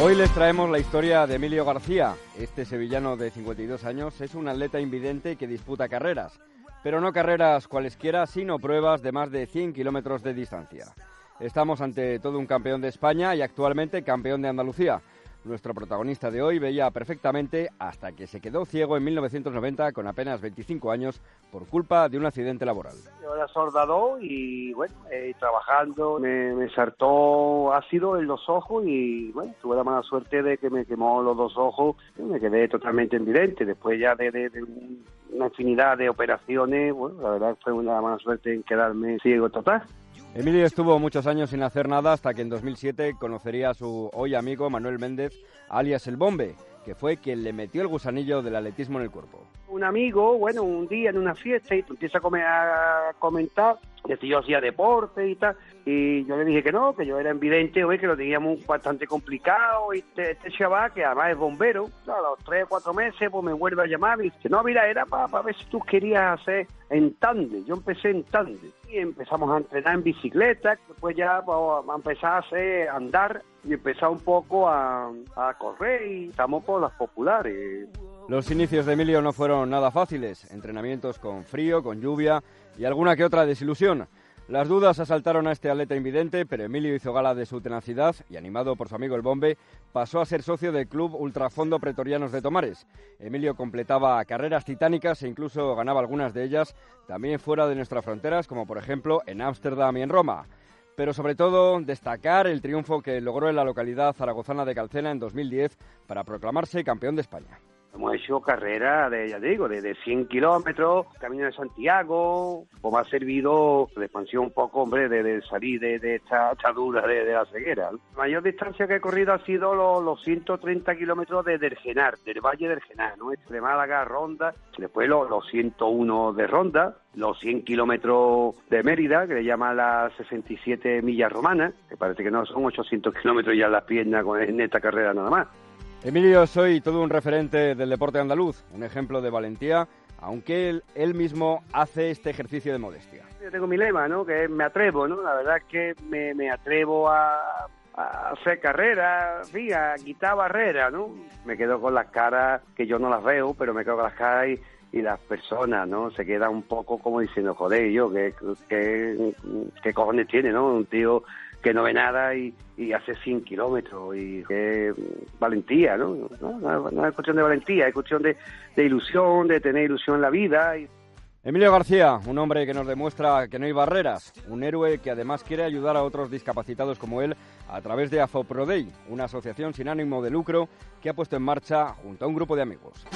Hoy les traemos la historia de Emilio García. Este sevillano de 52 años es un atleta invidente que disputa carreras, pero no carreras cualesquiera, sino pruebas de más de 100 kilómetros de distancia. Estamos ante todo un campeón de España y actualmente campeón de Andalucía. Nuestro protagonista de hoy veía perfectamente hasta que se quedó ciego en 1990 con apenas 25 años por culpa de un accidente laboral. Yo era soldador y bueno, eh, trabajando me, me, saltó ácido en los ojos y bueno, tuve la mala suerte de que me quemó los dos ojos y me quedé totalmente invidente. Después ya de, de, de una infinidad de operaciones, bueno, la verdad fue una mala suerte en quedarme ciego total. Emilio estuvo muchos años sin hacer nada hasta que en 2007 conocería a su hoy amigo Manuel Méndez, alias El Bombe, que fue quien le metió el gusanillo del atletismo en el cuerpo. Un amigo, bueno, un día en una fiesta y empieza a, comer, a comentar que si yo hacía deporte y tal, y yo le dije que no, que yo era evidente, oye, que lo teníamos bastante complicado, y este, este chaval, que además es bombero, a los tres cuatro meses, pues me vuelve a llamar y dice, no, mira, era para ver si tú querías hacer en tande, yo empecé en tande, y empezamos a entrenar en bicicleta, después ya pues, empezar a hacer, andar, y empezar un poco a, a correr, y estamos por las populares. Los inicios de Emilio no fueron nada fáciles, entrenamientos con frío, con lluvia y alguna que otra desilusión. Las dudas asaltaron a este atleta invidente, pero Emilio hizo gala de su tenacidad y, animado por su amigo el Bombe, pasó a ser socio del club Ultrafondo Pretorianos de Tomares. Emilio completaba carreras titánicas e incluso ganaba algunas de ellas también fuera de nuestras fronteras, como por ejemplo en Ámsterdam y en Roma. Pero sobre todo destacar el triunfo que logró en la localidad zaragozana de Calcena en 2010 para proclamarse campeón de España. Hemos hecho carreras de, ya digo, de, de 100 kilómetros, Camino de Santiago, pues me ha servido de expansión un poco, hombre, de, de salir de, de esta atadura de, de, la ceguera. La mayor distancia que he corrido ha sido los, los 130 kilómetros de Dergenar, del Valle del Genar, ¿no? Entre Málaga, Ronda, después los, los 101 de Ronda, los 100 kilómetros de Mérida, que le llaman las 67 millas romanas, que parece que no son 800 kilómetros ya las piernas en esta carrera nada más. Emilio, soy todo un referente del deporte andaluz, un ejemplo de valentía, aunque él, él mismo hace este ejercicio de modestia. Yo tengo mi lema, ¿no? Que me atrevo, ¿no? La verdad es que me, me atrevo a, a, hacer carrera, sí, a quitar barreras, ¿no? Me quedo con las caras que yo no las veo, pero me quedo con las caras y, y las personas, ¿no? Se queda un poco como diciendo, joder, yo, ¿qué, qué, qué cojones tiene, ¿no? Un tío que no ve nada y, y hace 100 kilómetros y qué valentía, ¿no? No, no, no es cuestión de valentía, es cuestión de, de, ilusión, de tener ilusión en la vida. Y... Emilio García, un hombre que nos demuestra que no hay barreras, un héroe que además quiere ayudar a otros discapacitados como él a través de AFOPRODEI, una asociación sin ánimo de lucro que ha puesto en marcha junto a un grupo de amigos.